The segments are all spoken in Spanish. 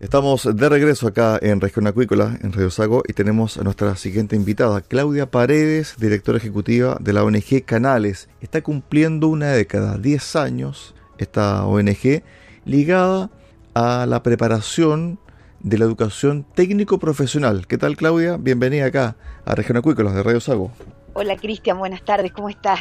Estamos de regreso acá en Región Acuícola, en Radio Sago, y tenemos a nuestra siguiente invitada, Claudia Paredes, directora ejecutiva de la ONG Canales. Está cumpliendo una década, 10 años, esta ONG, ligada a la preparación de la educación técnico-profesional. ¿Qué tal, Claudia? Bienvenida acá a Región Acuícola de Radio Sago. Hola, Cristian, buenas tardes, ¿cómo estás?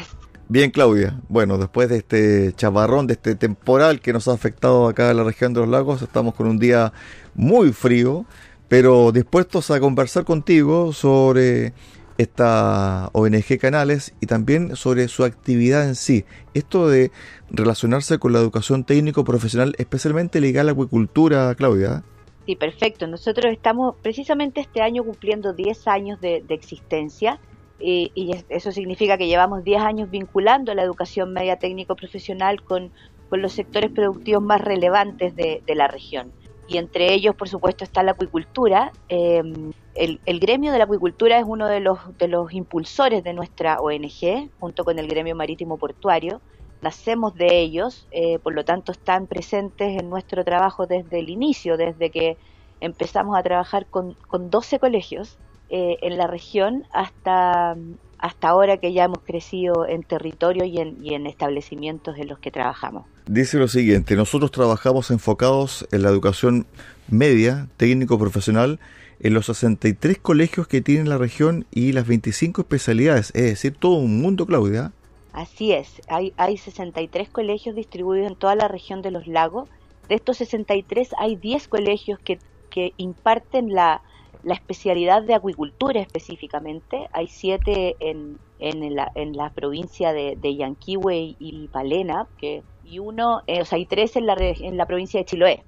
Bien, Claudia. Bueno, después de este chavarrón, de este temporal que nos ha afectado acá en la región de los lagos, estamos con un día muy frío, pero dispuestos a conversar contigo sobre esta ONG Canales y también sobre su actividad en sí. Esto de relacionarse con la educación técnico profesional, especialmente ligada a la acuicultura, Claudia. Sí, perfecto. Nosotros estamos precisamente este año cumpliendo 10 años de existencia y, eso significa que llevamos 10 años vinculando la educación media técnico profesional con, los sectores productivos más relevantes de, la región. Y entre ellos, por supuesto, está la acuicultura. Em, el, gremio de la acuicultura es uno de los, de los impulsores de nuestra ONG, junto con el gremio marítimo portuario. Nacemos de ellos, eh, por lo tanto están presentes en nuestro trabajo desde el inicio, desde que empezamos a trabajar con, con 12 colegios eh, en la región hasta, hasta ahora que ya hemos crecido en territorio y en, y en establecimientos en los que trabajamos. Dice lo siguiente, nosotros trabajamos enfocados en la educación media, técnico-profesional, en los 63 colegios que tiene la región y las 25 especialidades, es decir, todo un mundo, Claudia. Así es, hay, hay 63 colegios distribuidos en toda la región de los lagos. De estos 63 hay 10 colegios que, que imparten la, la especialidad de acuicultura específicamente. Hay siete en, en, la, en la provincia de, de Yanquihue y Palena, que, y uno, eh, o sea, hay tres en la, en la provincia de Chiloé.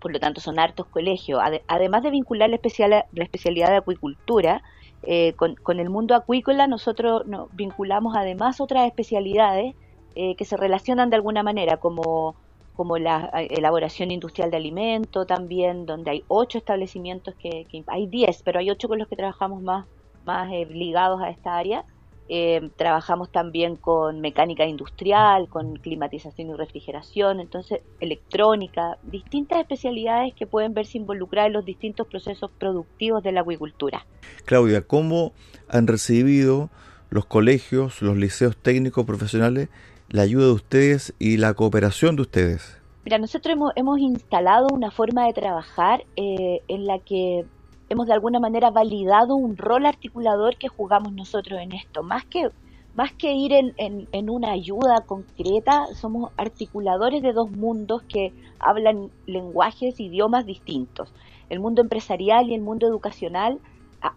Por lo tanto, son hartos colegios. además de vincular la, especial, la especialidad de acuicultura, eh, con, con, el mundo acuícola nosotros nos vinculamos además otras especialidades eh, que se relacionan de alguna manera, como como la elaboración industrial de alimento también, donde hay ocho establecimientos que, hay diez, pero hay ocho con los que trabajamos más, más eh, ligados a esta área. Eh, trabajamos también con mecánica industrial, con climatización y refrigeración, entonces electrónica, distintas especialidades que pueden verse involucradas en los distintos procesos productivos de la acuicultura. Claudia, ¿cómo han recibido los colegios, los liceos técnicos profesionales la ayuda de ustedes y la cooperación de ustedes? Mira, nosotros hemos, instalado una forma de trabajar eh, en la que hemos de alguna manera validado un rol articulador que jugamos nosotros en esto. Más que, más que ir en, en, una ayuda concreta, somos articuladores de dos mundos que hablan lenguajes, idiomas distintos. El mundo empresarial y el mundo educacional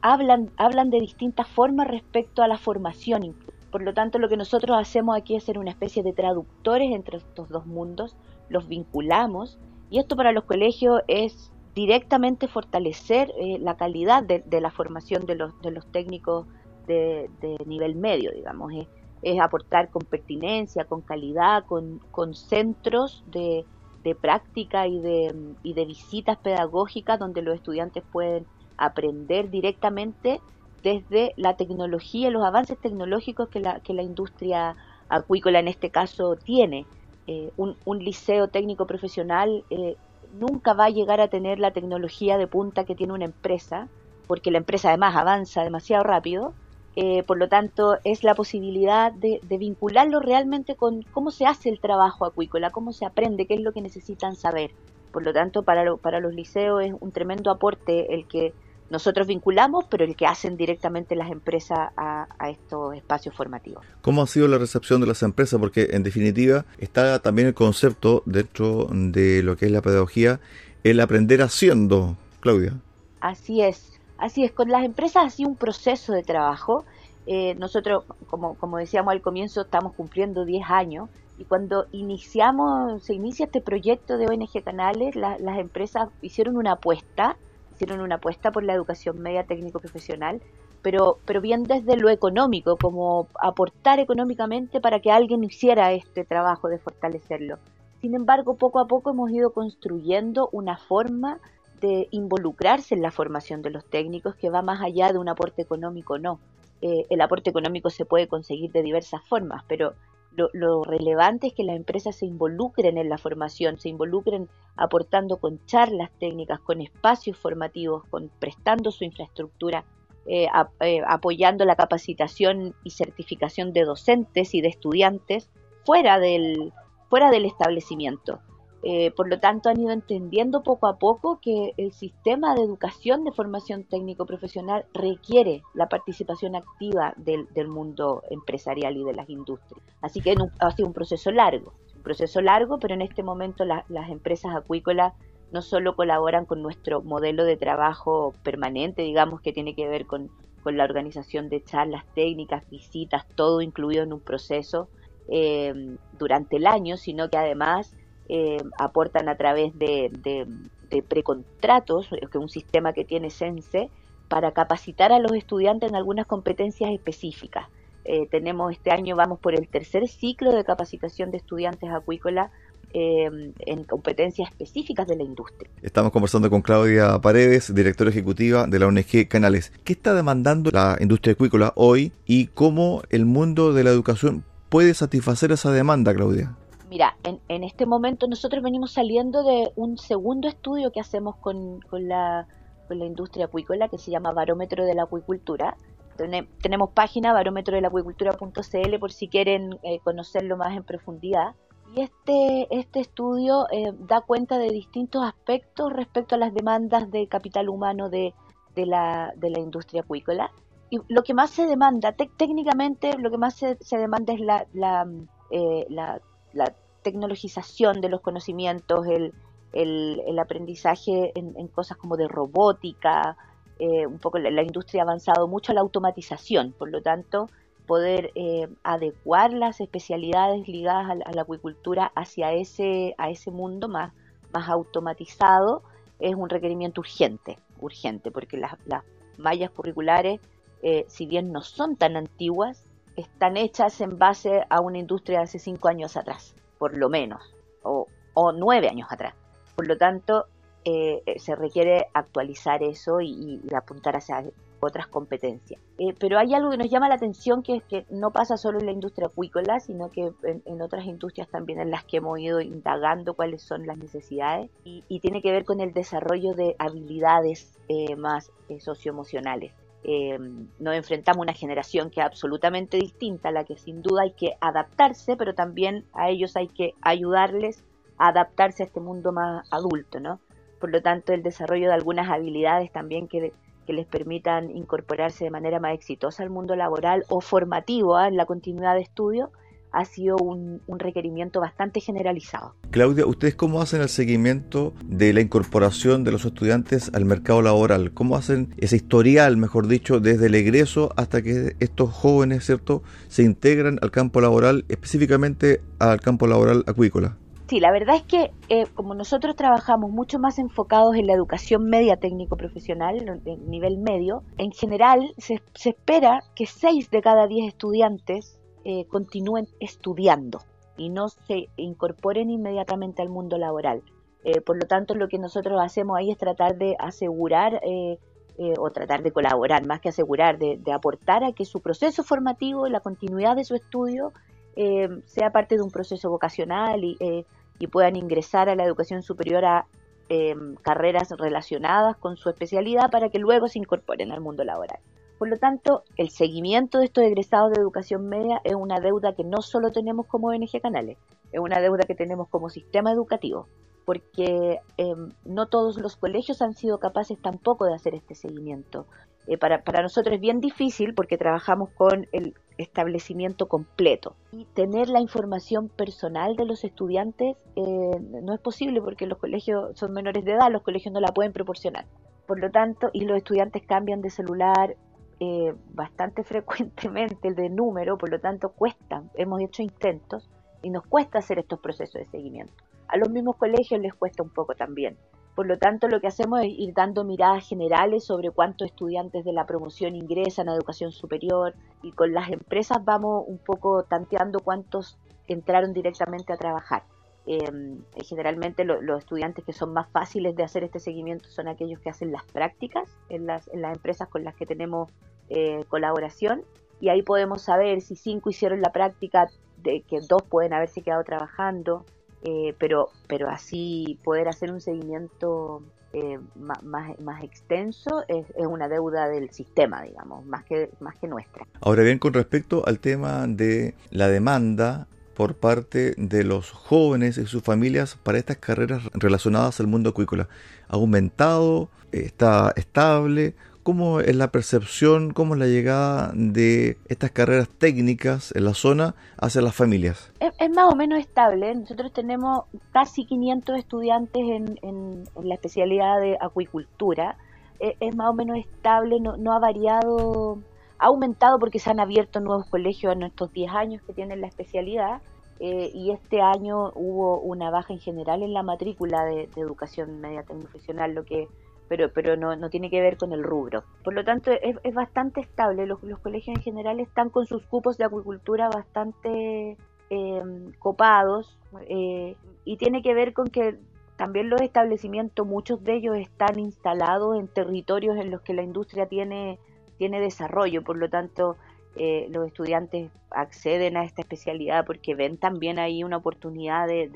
hablan, hablan de distintas formas respecto a la formación por lo tanto, lo que nosotros hacemos aquí es ser una especie de traductores entre estos dos mundos, los vinculamos y esto para los colegios es directamente fortalecer eh, la calidad de, la formación de los, de los técnicos de, nivel medio, digamos. Es, aportar con pertinencia, con calidad, con, con centros de, de práctica y de, y de visitas pedagógicas donde los estudiantes pueden aprender directamente desde la tecnología, los avances tecnológicos que la, que la industria acuícola en este caso tiene. Eh, un, liceo técnico profesional eh, nunca va a llegar a tener la tecnología de punta que tiene una empresa, porque la empresa además avanza demasiado rápido, eh, por lo tanto es la posibilidad de, vincularlo realmente con cómo se hace el trabajo acuícola, cómo se aprende, qué es lo que necesitan saber. Por lo tanto, para, para los liceos es un tremendo aporte el que nosotros vinculamos, pero el que hacen directamente las empresas a, estos espacios formativos. ¿Cómo ha sido la recepción de las empresas? Porque en definitiva está también el concepto dentro de lo que es la pedagogía, el aprender haciendo, Claudia. Así es, así es. Con las empresas ha sido un proceso de trabajo. Eh, nosotros, como, como decíamos al comienzo, estamos cumpliendo 10 años y cuando iniciamos, se inicia este proyecto de ONG Canales, las empresas hicieron una apuesta hicieron una apuesta por la educación media técnico profesional, pero, pero bien desde lo económico, como aportar económicamente para que alguien hiciera este trabajo de fortalecerlo. Sin embargo, poco a poco hemos ido construyendo una forma de involucrarse en la formación de los técnicos que va más allá de un aporte económico, no. Eh, el aporte económico se puede conseguir de diversas formas, pero lo, relevante es que las empresas se involucren en la formación, se involucren aportando con charlas técnicas, con espacios formativos, con prestando su infraestructura, eh, eh, apoyando la capacitación y certificación de docentes y de estudiantes fuera del, fuera del establecimiento. Eh, por lo tanto, han ido entendiendo poco a poco que el sistema de educación de formación técnico-profesional requiere la participación activa del, mundo empresarial y de las industrias. Así que ha sido un proceso largo, un proceso largo, pero en este momento las empresas acuícolas no solo colaboran con nuestro modelo de trabajo permanente, digamos, que tiene que ver con, la organización de charlas técnicas, visitas, todo incluido en un proceso eh, durante el año, sino que además eh, aportan a través de, precontratos, que un sistema que tiene Sense, para capacitar a los estudiantes en algunas competencias específicas. Eh, tenemos este año, vamos por el tercer ciclo de capacitación de estudiantes acuícolas eh, en competencias específicas de la industria. Estamos conversando con Claudia Paredes, directora ejecutiva de la ONG Canales. ¿Qué está demandando la industria acuícola hoy y cómo el mundo de la educación puede satisfacer esa demanda, Claudia? Mira, en, este momento nosotros venimos saliendo de un segundo estudio que hacemos con, la, industria acuícola que se llama Barómetro de la Acuicultura. tenemos página barómetrodelacuicultura.cl por si quieren eh, conocerlo más en profundidad. Y este, este estudio eh, da cuenta de distintos aspectos respecto a las demandas de capital humano de, la, industria acuícola. Y lo que más se demanda, técnicamente, lo que más se, demanda es la, la, eh, la la tecnologización de los conocimientos, el, el, aprendizaje en, cosas como de robótica, eh, un poco la, industria ha avanzado mucho a la automatización, por lo tanto, poder eh, adecuar las especialidades ligadas a, la acuicultura hacia ese, a ese mundo más, más automatizado es un requerimiento urgente, urgente, porque las, las mallas curriculares, eh, si bien no son tan antiguas, están hechas en base a una industria de hace cinco años atrás, por lo menos, o, nueve años atrás. Por lo tanto, eh, eh, se requiere actualizar eso y, apuntar hacia otras competencias. Eh, pero hay algo que nos llama la atención que es que no pasa solo en la industria acuícola, sino que en, otras industrias también en las que hemos ido indagando cuáles son las necesidades y, tiene que ver con el desarrollo de habilidades más socioemocionales eh, nos enfrentamos a una generación que es absolutamente distinta, a la que sin duda hay que adaptarse, pero también a ellos hay que ayudarles a adaptarse a este mundo más adulto, ¿no? Por lo tanto, el desarrollo de algunas habilidades también que, les permitan incorporarse de manera más exitosa al mundo laboral o formativo ¿ah? en la continuidad de estudio, ha sido un, requerimiento bastante generalizado. Claudia, ¿ustedes cómo hacen el seguimiento de la incorporación de los estudiantes al mercado laboral? ¿Cómo hacen ese historial, mejor dicho, desde el egreso hasta que estos jóvenes, ¿cierto?, se integran al campo laboral, específicamente al campo laboral acuícola. Sí, la verdad es que eh, como nosotros trabajamos mucho más enfocados en la educación media técnico-profesional, en nivel medio, en general se, se espera que 6 de cada 10 estudiantes eh, continúen estudiando y no se incorporen inmediatamente al mundo laboral. Eh, por lo tanto, lo que nosotros hacemos ahí es tratar de asegurar eh, eh, o tratar de colaborar, más que asegurar, de, aportar a que su proceso formativo la continuidad de su estudio sea parte de un proceso vocacional y, y, puedan ingresar a la educación superior a carreras relacionadas con su especialidad para que luego se incorporen al mundo laboral. Por lo tanto, el seguimiento de estos egresados de educación media es una deuda que no solo tenemos como ONG Canales, es una deuda que tenemos como sistema educativo porque em, no todos los colegios han sido capaces tampoco de hacer este seguimiento. Eh, para, para, nosotros es bien difícil porque trabajamos con el establecimiento completo y tener la información personal de los estudiantes eh, no es posible porque los colegios son menores de edad, los colegios no la pueden proporcionar. Por lo tanto, y los estudiantes cambian de celular eh, bastante frecuentemente, el de número, por lo tanto cuesta, hemos hecho intentos y nos cuesta hacer estos procesos de seguimiento a los mismos colegios les cuesta un poco también. Por lo tanto, lo que hacemos es ir dando miradas generales sobre cuántos estudiantes de la promoción ingresan a educación superior y con las empresas vamos un poco tanteando cuántos entraron directamente a trabajar. Em, generalmente los estudiantes que son más fáciles de hacer este seguimiento son aquellos que hacen las prácticas en las, en las empresas con las que tenemos eh, colaboración y ahí podemos saber si cinco hicieron la práctica, de que dos pueden haberse quedado trabajando, eh, pero, pero así poder hacer un seguimiento eh, más, más, extenso es, una deuda del sistema, digamos, más que, más que nuestra. Ahora bien, con respecto al tema de la demanda por parte de los jóvenes y sus familias para estas carreras relacionadas al mundo acuícola, ¿ha aumentado? ¿Está estable? ¿Cómo es la percepción, cómo es la llegada de estas carreras técnicas en la zona hacia las familias? Es, más o menos estable. Nosotros tenemos casi 500 estudiantes en, la especialidad de acuicultura. Es, es, más o menos estable, no, ha variado, ha aumentado porque se han abierto nuevos colegios en estos 10 años que tienen la especialidad. Eh, y este año hubo una baja en general en la matrícula de, de educación media profesional, lo que pero, pero no, no tiene que ver con el rubro. Por lo tanto, es, es bastante estable. Los, los, colegios en general están con sus cupos de acuicultura bastante em, copados eh, y tiene que ver con que también los establecimientos, muchos de ellos están instalados en territorios en los que la industria tiene, tiene desarrollo. Por lo tanto, eh, los estudiantes acceden a esta especialidad porque ven también ahí una oportunidad de,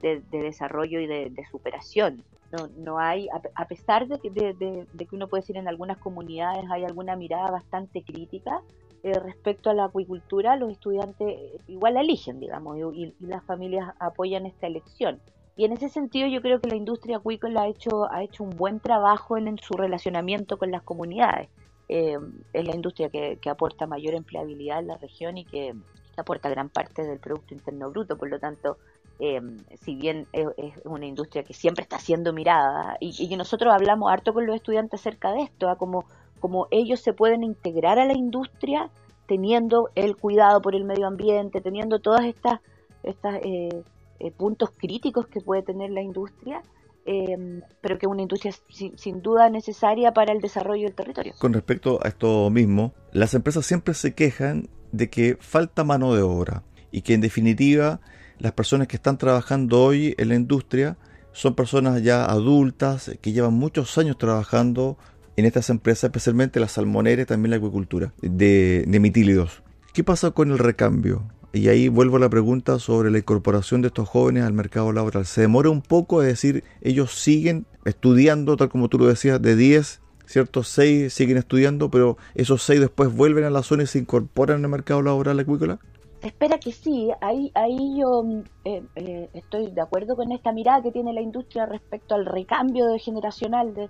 de, desarrollo y de, superación. No, no hay, a, pesar de que, de, que uno puede decir en algunas comunidades hay alguna mirada bastante crítica eh, respecto a la acuicultura, los estudiantes igual la eligen, digamos, y, las familias apoyan esta elección. Y en ese sentido yo creo que la industria acuícola ha hecho, ha hecho un buen trabajo en, su relacionamiento con las comunidades. Eh, es la industria que, aporta mayor empleabilidad en la región y que, que aporta gran parte del Producto Interno Bruto, por lo tanto Em, si bien es, una industria que siempre está siendo mirada y, que nosotros hablamos harto con los estudiantes acerca de esto, ¿ah? como, como ellos se pueden integrar a la industria teniendo el cuidado por el medio ambiente, teniendo todas estas, estas eh, eh, puntos críticos que puede tener la industria, em, pero que una industria sin, sin, duda necesaria para el desarrollo del territorio. Con respecto a esto mismo, las empresas siempre se quejan de que falta mano de obra y que en definitiva las personas que están trabajando hoy en la industria son personas ya adultas que llevan muchos años trabajando en estas empresas, especialmente la salmonera y también la acuicultura de, de mitílidos. ¿Qué pasa con el recambio? Y ahí vuelvo a la pregunta sobre la incorporación de estos jóvenes al mercado laboral. ¿Se demora un poco? Es decir, ellos siguen estudiando, tal como tú lo decías, de 10, ¿cierto? 6 siguen estudiando, pero esos 6 después vuelven a la zona y se incorporan al mercado laboral acuícola espera que sí, ahí, ahí yo eh, eh, estoy de acuerdo con esta mirada que tiene la industria respecto al recambio generacional de,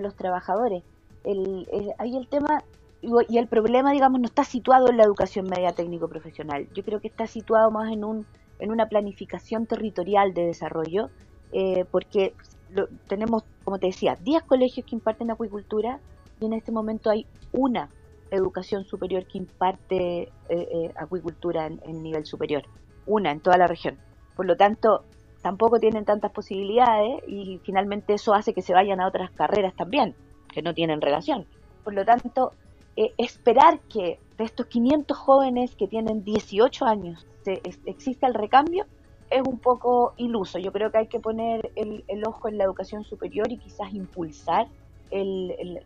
los trabajadores. El, ahí el tema y el problema, digamos, no está situado en la educación media técnico-profesional. Yo creo que está situado más en, un, en una planificación territorial de desarrollo, eh, porque tenemos, como te decía, 10 colegios que imparten acuicultura y en este momento hay una educación superior que imparte eh, eh, acuicultura en, nivel superior, una en toda la región. Por lo tanto, tampoco tienen tantas posibilidades y finalmente eso hace que se vayan a otras carreras también, que no tienen relación. Por lo tanto, eh, esperar que de estos 500 jóvenes que tienen 18 años se, exista el recambio es un poco iluso. Yo creo que hay que poner el, el ojo en la educación superior y quizás impulsar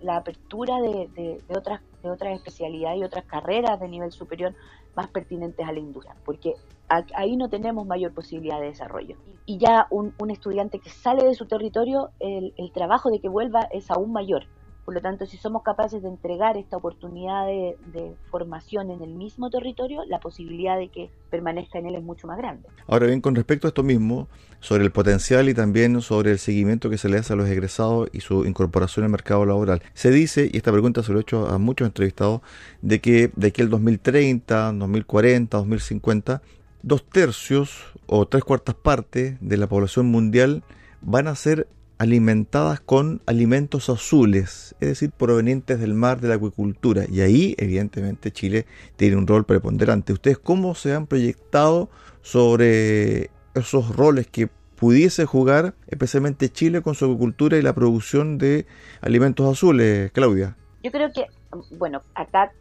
la apertura de, otras, de otras especialidades y otras carreras de nivel superior más pertinentes a la industria, porque ahí no tenemos mayor posibilidad de desarrollo. Y ya un, estudiante que sale de su territorio, el, el trabajo de que vuelva es aún mayor. Por lo tanto, si somos capaces de entregar esta oportunidad de, formación en el mismo territorio, la posibilidad de que permanezca en él es mucho más grande. Ahora bien, con respecto a esto mismo, sobre el potencial y también sobre el seguimiento que se le hace a los egresados y su incorporación al mercado laboral, se dice, y esta pregunta se lo he hecho a muchos entrevistados, de que de aquí al 2030, 2040, 2050, dos tercios o tres cuartas partes de la población mundial van a ser alimentadas con alimentos azules, es decir, provenientes del mar, de la acuicultura. Y ahí, evidentemente, Chile tiene un rol preponderante. ¿Ustedes cómo se han proyectado sobre esos roles que pudiese jugar especialmente Chile con su acuicultura y la producción de alimentos azules, Claudia? Yo creo que, bueno, acá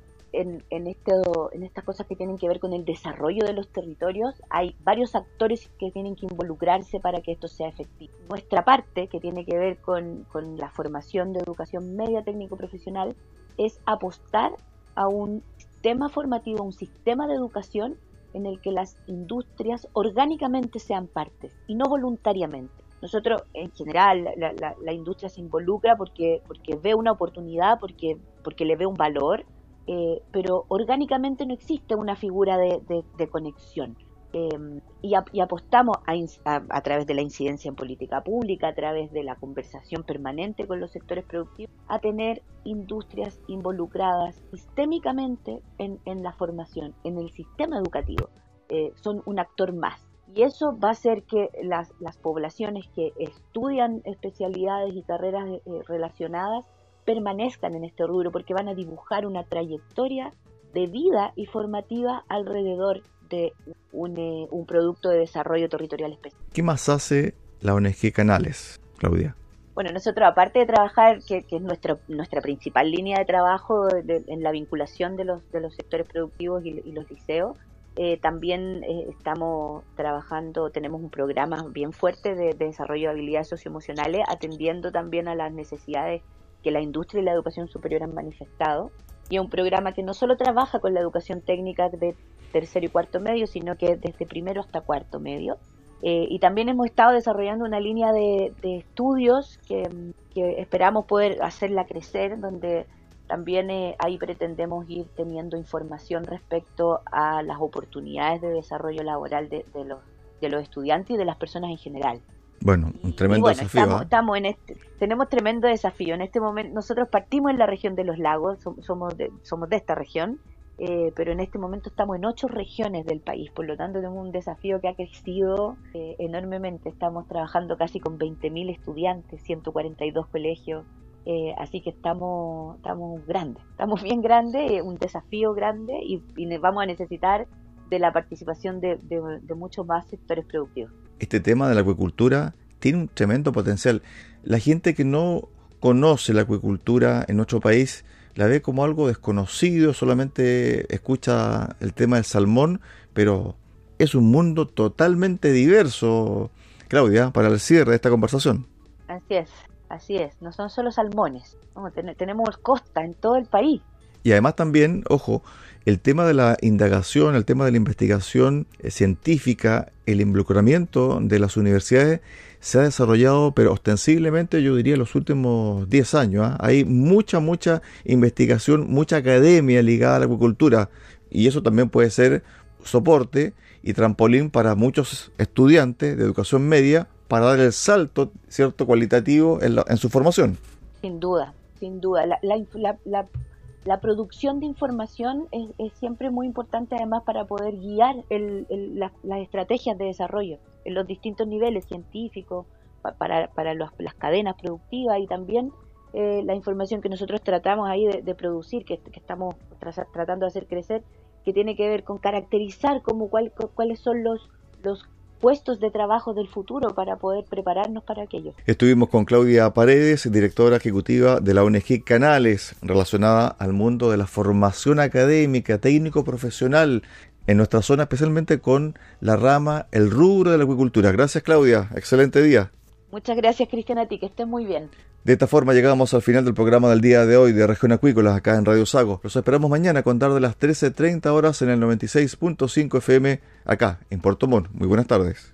en, en, en estas cosas que tienen que ver con el desarrollo de los territorios, hay varios actores que tienen que involucrarse para que esto sea efectivo. Nuestra parte, que tiene que ver con, con la formación de educación media técnico-profesional, es apostar a un sistema formativo, un sistema de educación en el que las industrias orgánicamente sean partes y no voluntariamente. Nosotros, en general, la, la, la, industria se involucra porque, porque ve una oportunidad, porque, porque le ve un valor eh, pero orgánicamente no existe una figura de, conexión. Em, y, apostamos a, través de la incidencia en política pública, a través de la conversación permanente con los sectores productivos, a tener industrias involucradas sistémicamente en, la formación, en el sistema educativo. Eh, son un actor más. Y eso va a hacer que las, poblaciones que estudian especialidades y carreras eh, relacionadas permanezcan en este rubro porque van a dibujar una trayectoria de vida y formativa alrededor de un, eh, producto de desarrollo territorial especial. ¿Qué más hace la ONG Canales, Claudia? Bueno, nosotros aparte de trabajar, que, es nuestra, nuestra principal línea de trabajo en la vinculación de los, de los sectores productivos y, los liceos, eh, también eh, estamos trabajando, tenemos un programa bien fuerte de, de desarrollo de habilidades socioemocionales, atendiendo también a las necesidades que la industria y la educación superior han manifestado, y es un programa que no solo trabaja con la educación técnica de tercero y cuarto medio, sino que desde primero hasta cuarto medio. Eh, y también hemos estado desarrollando una línea de, estudios que, esperamos poder hacerla crecer, donde también eh, ahí pretendemos ir teniendo información respecto a las oportunidades de desarrollo laboral de, los, de los estudiantes y de las personas en general. Bueno, un tremendo desafío. Estamos, ¿eh? estamos, en este, tenemos tremendo desafío. En este momento, nosotros partimos en la región de los lagos, somos de, somos de esta región, eh, pero en este momento estamos en ocho regiones del país, por lo tanto tenemos un desafío que ha crecido eh, enormemente. Estamos trabajando casi con 20.000 estudiantes, 142 colegios, así que estamos, estamos grandes, estamos bien grandes, un desafío grande y, vamos a necesitar de la participación de, de muchos más sectores productivos este tema de la acuicultura tiene un tremendo potencial. La gente que no conoce la acuicultura en nuestro país la ve como algo desconocido, solamente escucha el tema del salmón, pero es un mundo totalmente diverso, Claudia, para el cierre de esta conversación. Así es, así es, no son solo salmones, tenemos costa en todo el país. Y además también, ojo, el tema de la indagación, el tema de la investigación eh, científica, el involucramiento de las universidades se ha desarrollado, pero ostensiblemente yo diría en los últimos 10 años. ¿ah? Hay mucha, mucha investigación, mucha academia ligada a la agricultura y eso también puede ser soporte y trampolín para muchos estudiantes de educación media para dar el salto cierto cualitativo en, su formación. Sin duda, sin duda. la, la la producción de información es, siempre muy importante además para poder guiar las estrategias de desarrollo en los distintos niveles científicos, para, las cadenas productivas y también eh, la información que nosotros tratamos ahí de, producir, que, estamos tratando de hacer crecer, que tiene que ver con caracterizar cómo, cuáles son los, los puestos de trabajo del futuro para poder prepararnos para aquello. Estuvimos con Claudia Paredes, directora ejecutiva de la ONG Canales, relacionada al mundo de la formación académica, técnico profesional en nuestra zona, especialmente con la rama, el rubro de la acuicultura. Gracias Claudia, excelente día. Muchas gracias, Cristian, a ti, que estés muy bien. De esta forma llegamos al final del programa del día de hoy de Región Acuícola acá en Radio Sago. Los esperamos mañana a contar de las 13.30 horas en el 96.5 FM acá en Puerto Montt. Muy buenas tardes.